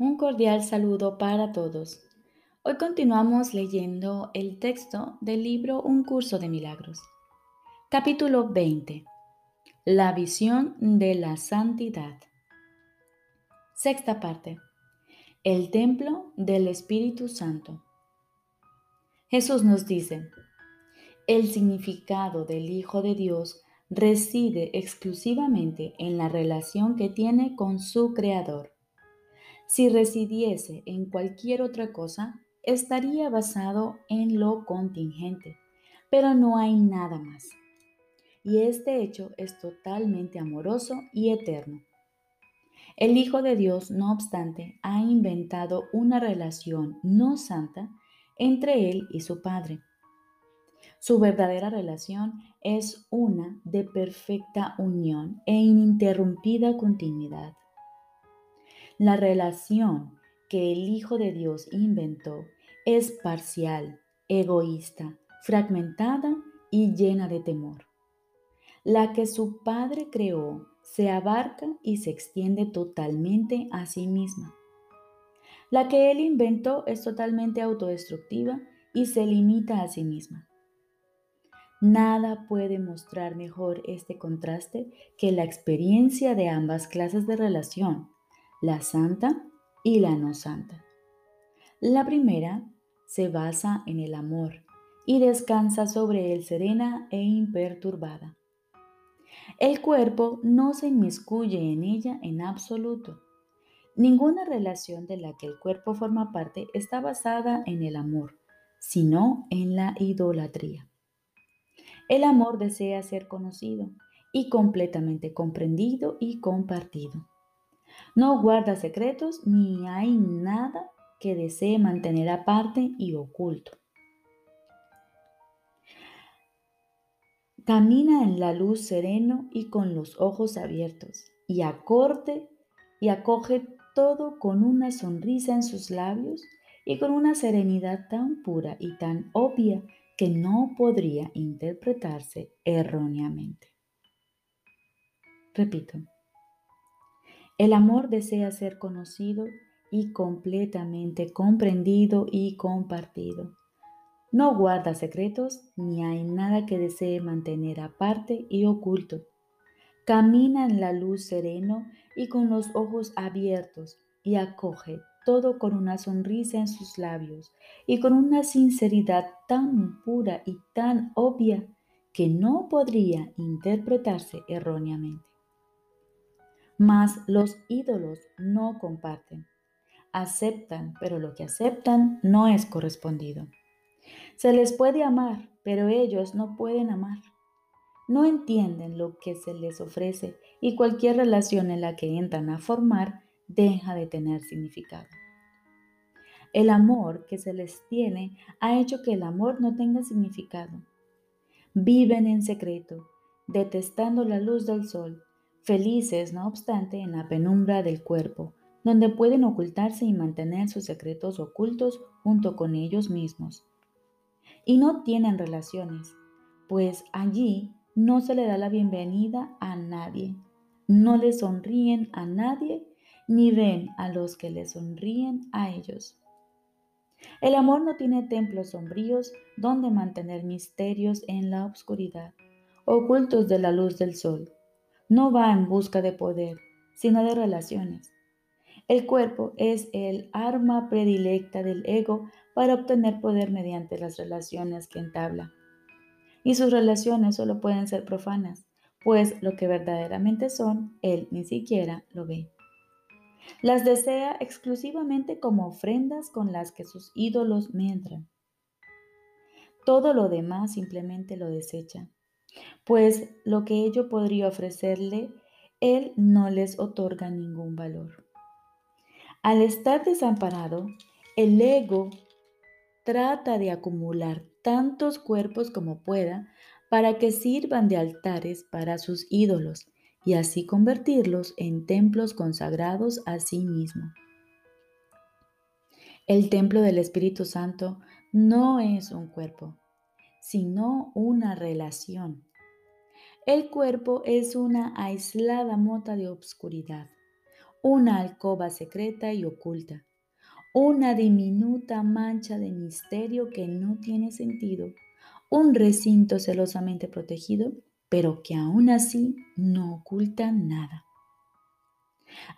Un cordial saludo para todos. Hoy continuamos leyendo el texto del libro Un curso de milagros. Capítulo 20. La visión de la santidad. Sexta parte. El templo del Espíritu Santo. Jesús nos dice, el significado del Hijo de Dios reside exclusivamente en la relación que tiene con su Creador si residiese en cualquier otra cosa, estaría basado en lo contingente, pero no hay nada más. Y este hecho es totalmente amoroso y eterno. El Hijo de Dios, no obstante, ha inventado una relación no santa entre Él y su Padre. Su verdadera relación es una de perfecta unión e ininterrumpida continuidad. La relación que el Hijo de Dios inventó es parcial, egoísta, fragmentada y llena de temor. La que su Padre creó se abarca y se extiende totalmente a sí misma. La que Él inventó es totalmente autodestructiva y se limita a sí misma. Nada puede mostrar mejor este contraste que la experiencia de ambas clases de relación, la santa y la no santa. La primera se basa en el amor y descansa sobre él serena e imperturbada. El cuerpo no se inmiscuye en ella en absoluto. Ninguna relación de la que el cuerpo forma parte está basada en el amor, sino en la idolatría. El amor desea ser conocido y completamente comprendido y compartido. No guarda secretos ni hay nada que desee mantener aparte y oculto. Camina en la luz sereno y con los ojos abiertos y acorte y acoge todo con una sonrisa en sus labios y con una serenidad tan pura y tan obvia que no podría interpretarse erróneamente. Repito, el amor desea ser conocido y completamente comprendido y compartido. No guarda secretos ni hay nada que desee mantener aparte y oculto. Camina en la luz sereno y con los ojos abiertos y acoge todo con una sonrisa en sus labios y con una sinceridad tan pura y tan obvia que no podría interpretarse erróneamente. Mas los ídolos no comparten. Aceptan, pero lo que aceptan no es correspondido. Se les puede amar, pero ellos no pueden amar. No entienden lo que se les ofrece y cualquier relación en la que entran a formar deja de tener significado. El amor que se les tiene ha hecho que el amor no tenga significado. Viven en secreto, detestando la luz del sol, felices no obstante en la penumbra del cuerpo, donde pueden ocultarse y mantener sus secretos ocultos junto con ellos mismos. Y no tienen relaciones, pues allí no se le da la bienvenida a nadie, no le sonríen a nadie, ni ven a los que le sonríen a ellos. El amor no tiene templos sombríos donde mantener misterios en la oscuridad, ocultos de la luz del sol no va en busca de poder, sino de relaciones. El cuerpo es el arma predilecta del ego para obtener poder mediante las relaciones que entabla. Y sus relaciones solo pueden ser profanas, pues lo que verdaderamente son, él ni siquiera lo ve. Las desea exclusivamente como ofrendas con las que sus ídolos me entran. Todo lo demás simplemente lo desecha pues lo que ello podría ofrecerle, él no les otorga ningún valor. Al estar desamparado, el ego trata de acumular tantos cuerpos como pueda para que sirvan de altares para sus ídolos y así convertirlos en templos consagrados a sí mismo. El templo del Espíritu Santo no es un cuerpo, sino una relación. El cuerpo es una aislada mota de obscuridad, una alcoba secreta y oculta, una diminuta mancha de misterio que no tiene sentido, un recinto celosamente protegido, pero que aún así no oculta nada.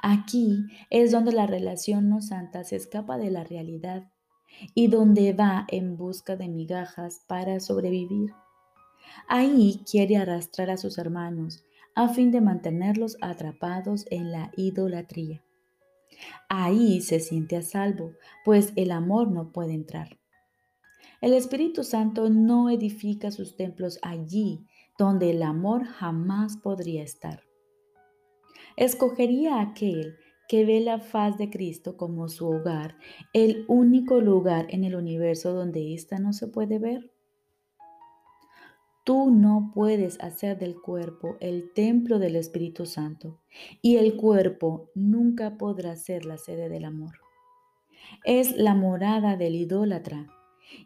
Aquí es donde la relación no santa se escapa de la realidad y donde va en busca de migajas para sobrevivir. Ahí quiere arrastrar a sus hermanos a fin de mantenerlos atrapados en la idolatría. Ahí se siente a salvo, pues el amor no puede entrar. El Espíritu Santo no edifica sus templos allí donde el amor jamás podría estar. Escogería aquel que ve la faz de Cristo como su hogar, el único lugar en el universo donde ésta no se puede ver. Tú no puedes hacer del cuerpo el templo del Espíritu Santo y el cuerpo nunca podrá ser la sede del amor. Es la morada del idólatra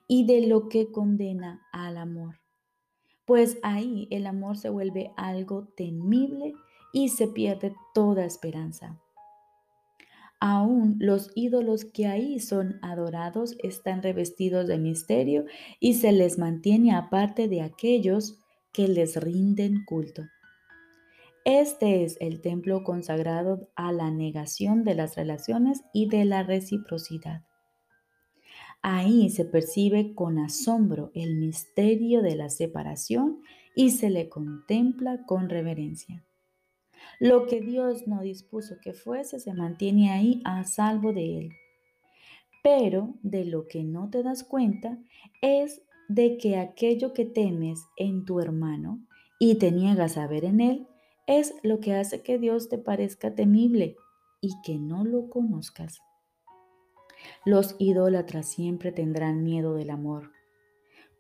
y de lo que condena al amor, pues ahí el amor se vuelve algo temible y se pierde toda esperanza. Aún los ídolos que ahí son adorados están revestidos de misterio y se les mantiene aparte de aquellos que les rinden culto. Este es el templo consagrado a la negación de las relaciones y de la reciprocidad. Ahí se percibe con asombro el misterio de la separación y se le contempla con reverencia. Lo que Dios no dispuso que fuese se mantiene ahí a salvo de él. Pero de lo que no te das cuenta es de que aquello que temes en tu hermano y te niegas a ver en él es lo que hace que Dios te parezca temible y que no lo conozcas. Los idólatras siempre tendrán miedo del amor,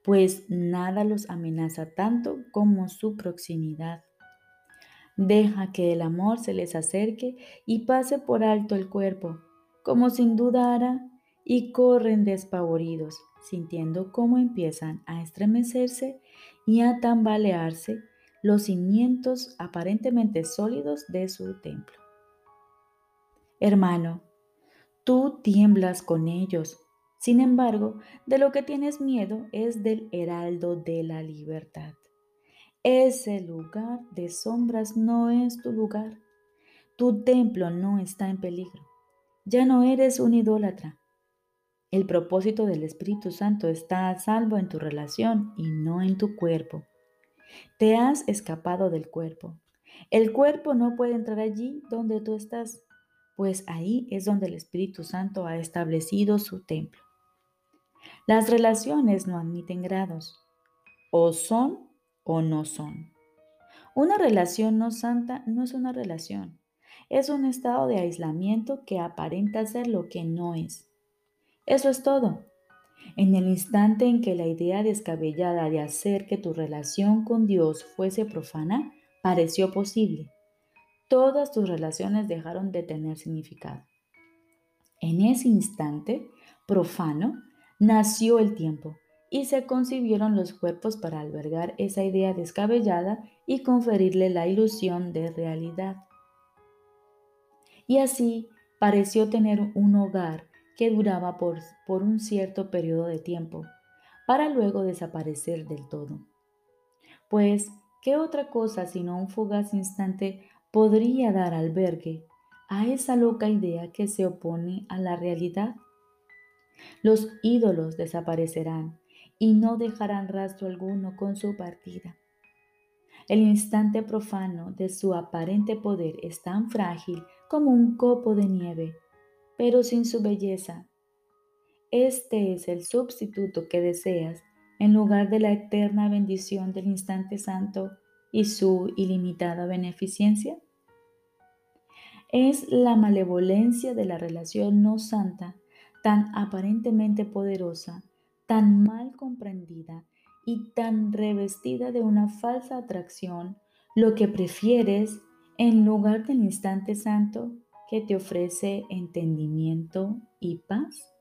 pues nada los amenaza tanto como su proximidad. Deja que el amor se les acerque y pase por alto el cuerpo, como sin dudara, y corren despavoridos, sintiendo cómo empiezan a estremecerse y a tambalearse los cimientos aparentemente sólidos de su templo. Hermano, tú tiemblas con ellos. Sin embargo, de lo que tienes miedo es del heraldo de la libertad. Ese lugar de sombras no es tu lugar. Tu templo no está en peligro. Ya no eres un idólatra. El propósito del Espíritu Santo está a salvo en tu relación y no en tu cuerpo. Te has escapado del cuerpo. El cuerpo no puede entrar allí donde tú estás, pues ahí es donde el Espíritu Santo ha establecido su templo. Las relaciones no admiten grados. O son o no son. Una relación no santa no es una relación, es un estado de aislamiento que aparenta ser lo que no es. Eso es todo. En el instante en que la idea descabellada de hacer que tu relación con Dios fuese profana pareció posible, todas tus relaciones dejaron de tener significado. En ese instante profano nació el tiempo y se concibieron los cuerpos para albergar esa idea descabellada y conferirle la ilusión de realidad. Y así pareció tener un hogar que duraba por, por un cierto periodo de tiempo, para luego desaparecer del todo. Pues, ¿qué otra cosa sino un fugaz instante podría dar albergue a esa loca idea que se opone a la realidad? Los ídolos desaparecerán y no dejarán rastro alguno con su partida. El instante profano de su aparente poder es tan frágil como un copo de nieve, pero sin su belleza. Este es el sustituto que deseas en lugar de la eterna bendición del instante santo y su ilimitada beneficencia. Es la malevolencia de la relación no santa, tan aparentemente poderosa, tan mal comprendida y tan revestida de una falsa atracción, lo que prefieres en lugar del instante santo que te ofrece entendimiento y paz?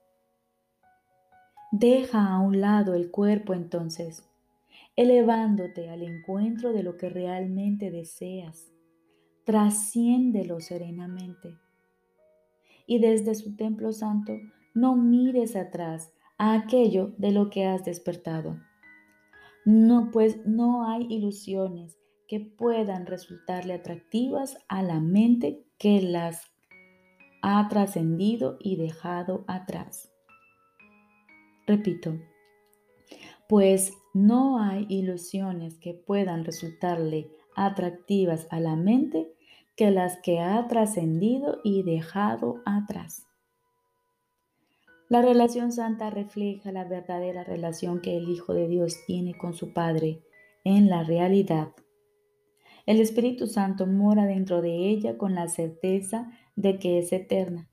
Deja a un lado el cuerpo entonces, elevándote al encuentro de lo que realmente deseas. Trasciéndelo serenamente, y desde su templo santo no mires atrás a aquello de lo que has despertado. No, pues no hay ilusiones que puedan resultarle atractivas a la mente que las ha trascendido y dejado atrás. Repito, pues no hay ilusiones que puedan resultarle atractivas a la mente que las que ha trascendido y dejado atrás. La relación santa refleja la verdadera relación que el Hijo de Dios tiene con su Padre en la realidad. El Espíritu Santo mora dentro de ella con la certeza de que es eterna.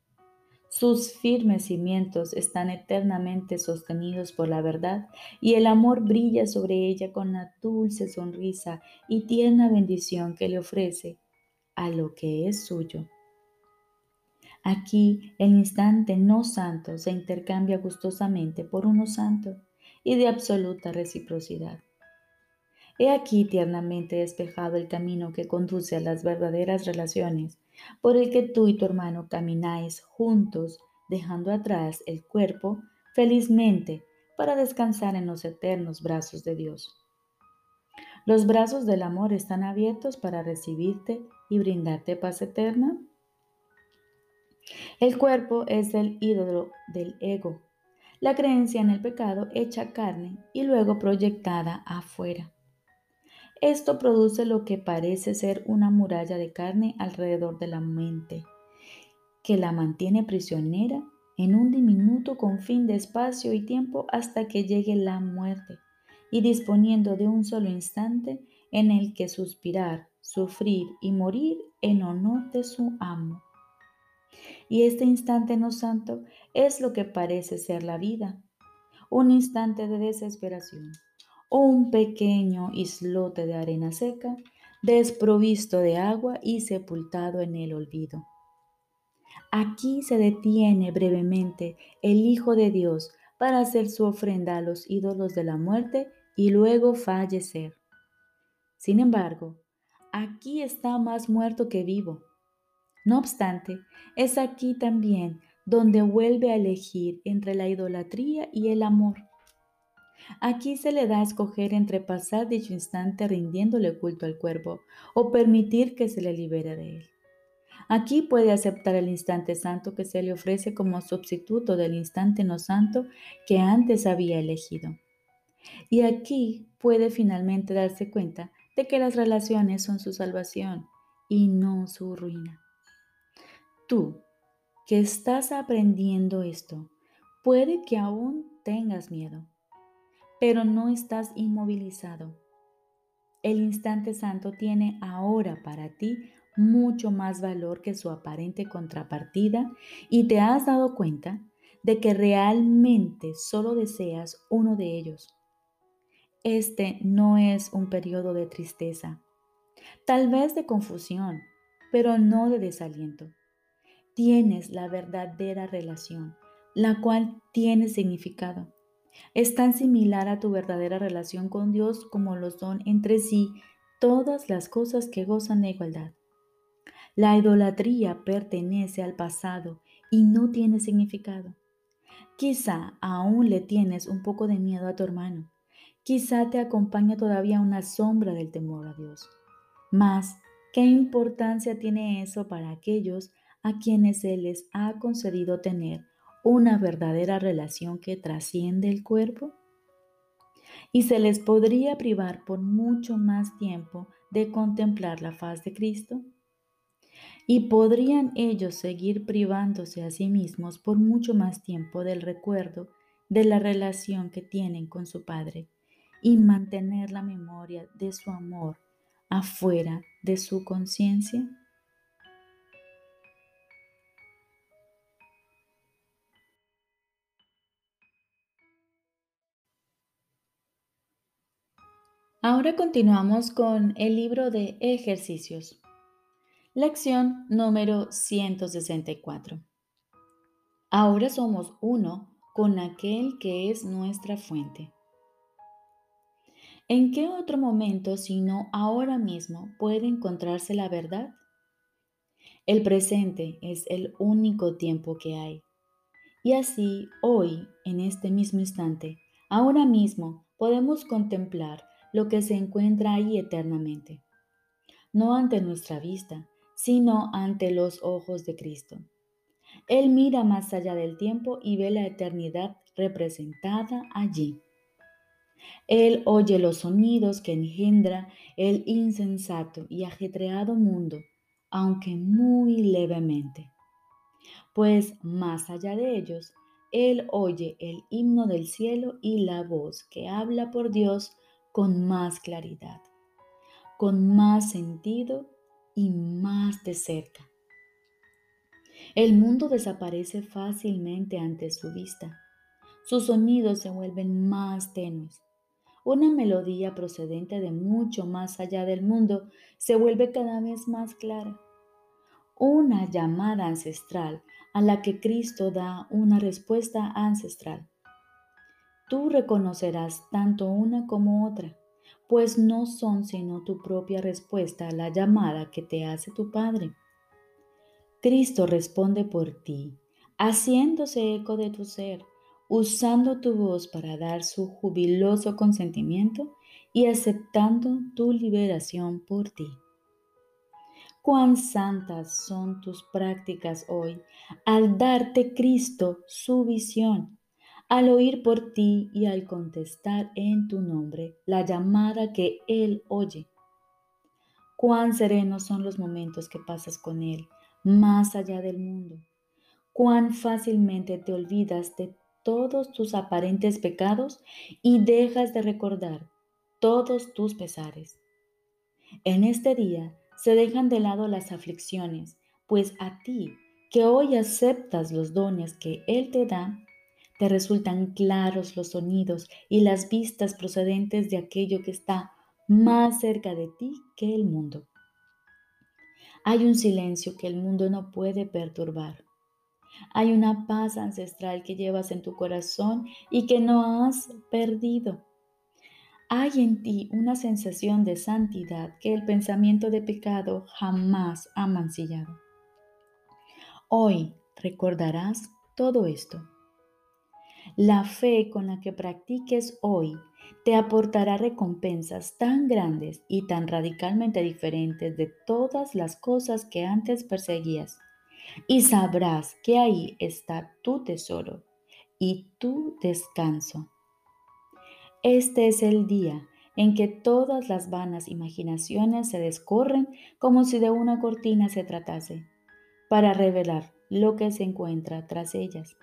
Sus firmes cimientos están eternamente sostenidos por la verdad y el amor brilla sobre ella con la dulce sonrisa y tierna bendición que le ofrece a lo que es suyo. Aquí el instante no santo se intercambia gustosamente por uno santo y de absoluta reciprocidad. He aquí tiernamente despejado el camino que conduce a las verdaderas relaciones, por el que tú y tu hermano camináis juntos, dejando atrás el cuerpo felizmente para descansar en los eternos brazos de Dios. Los brazos del amor están abiertos para recibirte y brindarte paz eterna. El cuerpo es el ídolo del ego, la creencia en el pecado hecha carne y luego proyectada afuera. Esto produce lo que parece ser una muralla de carne alrededor de la mente, que la mantiene prisionera en un diminuto confín de espacio y tiempo hasta que llegue la muerte, y disponiendo de un solo instante en el que suspirar, sufrir y morir en honor de su amo. Y este instante no santo es lo que parece ser la vida, un instante de desesperación un pequeño islote de arena seca, desprovisto de agua y sepultado en el olvido. Aquí se detiene brevemente el Hijo de Dios para hacer su ofrenda a los ídolos de la muerte y luego fallecer. Sin embargo, aquí está más muerto que vivo. No obstante, es aquí también donde vuelve a elegir entre la idolatría y el amor. Aquí se le da a escoger entre pasar dicho instante rindiéndole culto al cuerpo o permitir que se le libere de él. Aquí puede aceptar el instante santo que se le ofrece como sustituto del instante no santo que antes había elegido. Y aquí puede finalmente darse cuenta de que las relaciones son su salvación y no su ruina. Tú, que estás aprendiendo esto, puede que aún tengas miedo pero no estás inmovilizado. El instante santo tiene ahora para ti mucho más valor que su aparente contrapartida y te has dado cuenta de que realmente solo deseas uno de ellos. Este no es un periodo de tristeza, tal vez de confusión, pero no de desaliento. Tienes la verdadera relación, la cual tiene significado. Es tan similar a tu verdadera relación con Dios como lo son entre sí todas las cosas que gozan de igualdad. La idolatría pertenece al pasado y no tiene significado. Quizá aún le tienes un poco de miedo a tu hermano. Quizá te acompaña todavía una sombra del temor a Dios. Mas, ¿qué importancia tiene eso para aquellos a quienes se les ha concedido tener una verdadera relación que trasciende el cuerpo? Y se les podría privar por mucho más tiempo de contemplar la faz de Cristo? ¿Y podrían ellos seguir privándose a sí mismos por mucho más tiempo del recuerdo de la relación que tienen con su Padre y mantener la memoria de su amor afuera de su conciencia? Ahora continuamos con el libro de ejercicios. Lección número 164. Ahora somos uno con aquel que es nuestra fuente. ¿En qué otro momento sino ahora mismo puede encontrarse la verdad? El presente es el único tiempo que hay. Y así, hoy, en este mismo instante, ahora mismo, podemos contemplar lo que se encuentra ahí eternamente. No ante nuestra vista, sino ante los ojos de Cristo. Él mira más allá del tiempo y ve la eternidad representada allí. Él oye los sonidos que engendra el insensato y ajetreado mundo, aunque muy levemente. Pues más allá de ellos, Él oye el himno del cielo y la voz que habla por Dios con más claridad, con más sentido y más de cerca. El mundo desaparece fácilmente ante su vista. Sus sonidos se vuelven más tenues. Una melodía procedente de mucho más allá del mundo se vuelve cada vez más clara. Una llamada ancestral a la que Cristo da una respuesta ancestral. Tú reconocerás tanto una como otra, pues no son sino tu propia respuesta a la llamada que te hace tu Padre. Cristo responde por ti, haciéndose eco de tu ser, usando tu voz para dar su jubiloso consentimiento y aceptando tu liberación por ti. Cuán santas son tus prácticas hoy al darte Cristo su visión, al oír por ti y al contestar en tu nombre la llamada que Él oye. Cuán serenos son los momentos que pasas con Él más allá del mundo. Cuán fácilmente te olvidas de todos tus aparentes pecados y dejas de recordar todos tus pesares. En este día se dejan de lado las aflicciones, pues a ti, que hoy aceptas los dones que Él te da, te resultan claros los sonidos y las vistas procedentes de aquello que está más cerca de ti que el mundo. Hay un silencio que el mundo no puede perturbar. Hay una paz ancestral que llevas en tu corazón y que no has perdido. Hay en ti una sensación de santidad que el pensamiento de pecado jamás ha mancillado. Hoy recordarás todo esto. La fe con la que practiques hoy te aportará recompensas tan grandes y tan radicalmente diferentes de todas las cosas que antes perseguías. Y sabrás que ahí está tu tesoro y tu descanso. Este es el día en que todas las vanas imaginaciones se descorren como si de una cortina se tratase, para revelar lo que se encuentra tras ellas.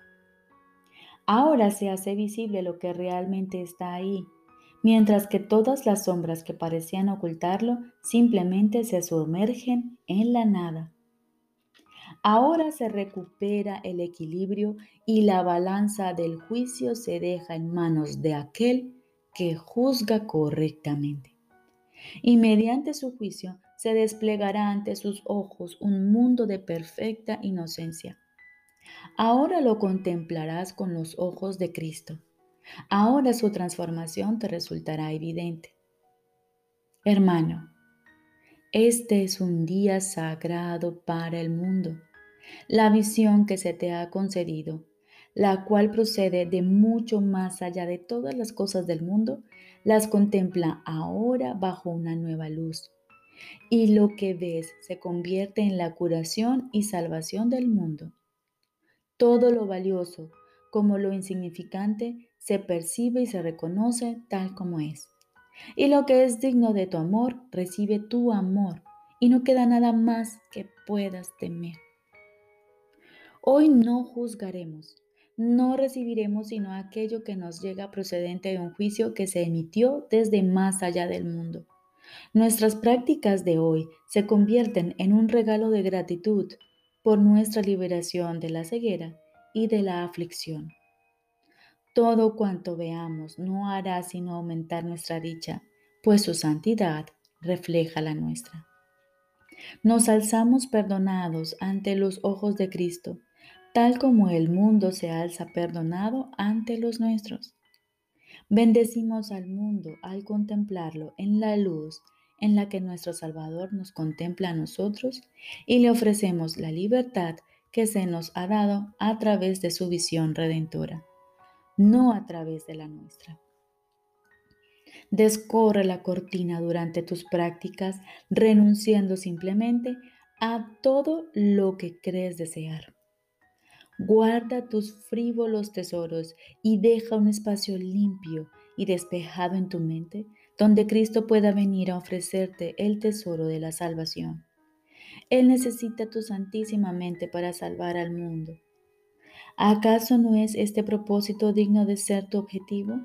Ahora se hace visible lo que realmente está ahí mientras que todas las sombras que parecían ocultarlo simplemente se sumergen en la nada. Ahora se recupera el equilibrio y la balanza del juicio se deja en manos de aquel que juzga correctamente. Y mediante su juicio se desplegará ante sus ojos un mundo de perfecta inocencia. Ahora lo contemplarás con los ojos de Cristo Ahora su transformación te resultará evidente. Hermano, este es un día sagrado para el mundo. La visión que se te ha concedido, la cual procede de mucho más allá de todas las cosas del mundo, las contempla ahora bajo una nueva luz. Y lo que ves se convierte en la curación y salvación del mundo. Todo lo valioso, como lo insignificante, se percibe y se reconoce tal como es. Y lo que es digno de tu amor, recibe tu amor y no queda nada más que puedas temer. Hoy no juzgaremos, no recibiremos sino aquello que nos llega procedente de un juicio que se emitió desde más allá del mundo. Nuestras prácticas de hoy se convierten en un regalo de gratitud por nuestra liberación de la ceguera y de la aflicción. Todo cuanto veamos no hará sino aumentar nuestra dicha, pues su santidad refleja la nuestra. Nos alzamos perdonados ante los ojos de Cristo, tal como el mundo se alza perdonado ante los nuestros. Bendecimos al mundo al contemplarlo en la luz en la que nuestro Salvador nos contempla a nosotros y le ofrecemos la libertad que se nos ha dado a través de su visión redentora, no a través de la nuestra. Descorre la cortina durante tus prácticas, renunciando simplemente a todo lo que crees desear. Guarda tus frívolos tesoros y deja un espacio limpio y despejado en tu mente donde Cristo pueda venir a ofrecerte el tesoro de la salvación. Él necesita tu santísima mente para salvar al mundo. ¿Acaso no es este propósito digno de ser tu objetivo?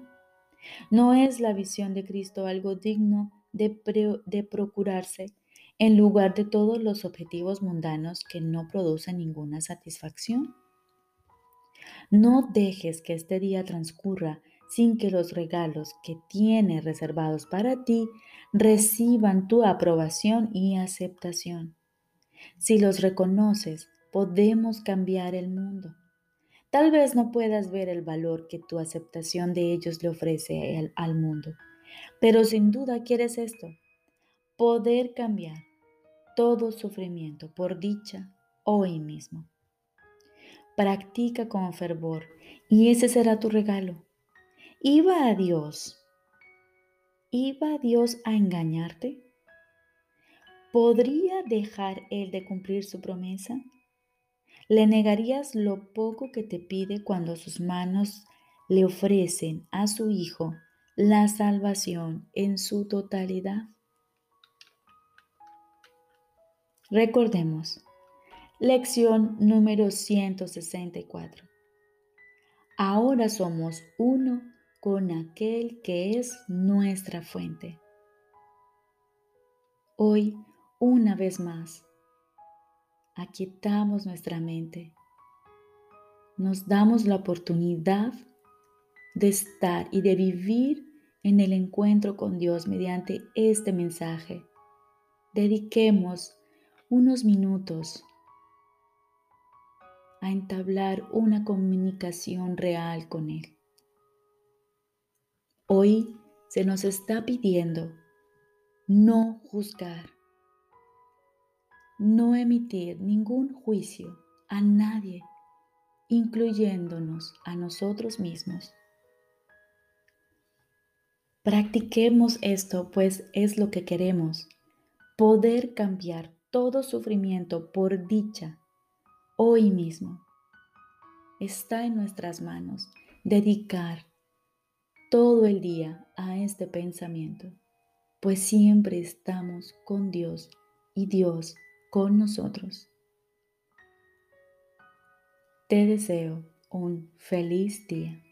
¿No es la visión de Cristo algo digno de, de procurarse en lugar de todos los objetivos mundanos que no producen ninguna satisfacción? No dejes que este día transcurra sin que los regalos que tiene reservados para ti reciban tu aprobación y aceptación. Si los reconoces, podemos cambiar el mundo. Tal vez no puedas ver el valor que tu aceptación de ellos le ofrece al mundo, pero sin duda quieres esto, poder cambiar todo sufrimiento por dicha hoy mismo. Practica con fervor y ese será tu regalo. ¿Iba a Dios? ¿Iba Dios a engañarte? ¿Podría dejar Él de cumplir su promesa? ¿Le negarías lo poco que te pide cuando sus manos le ofrecen a su Hijo la salvación en su totalidad? Recordemos, Lección número 164. Ahora somos uno con aquel que es nuestra fuente. Hoy, una vez más, aquietamos nuestra mente. Nos damos la oportunidad de estar y de vivir en el encuentro con Dios mediante este mensaje. Dediquemos unos minutos a entablar una comunicación real con Él. Hoy se nos está pidiendo no juzgar, no emitir ningún juicio a nadie, incluyéndonos a nosotros mismos. Practiquemos esto, pues es lo que queremos, poder cambiar todo sufrimiento por dicha hoy mismo. Está en nuestras manos dedicar todo el día a este pensamiento, pues siempre estamos con Dios y Dios con nosotros. Te deseo un feliz día.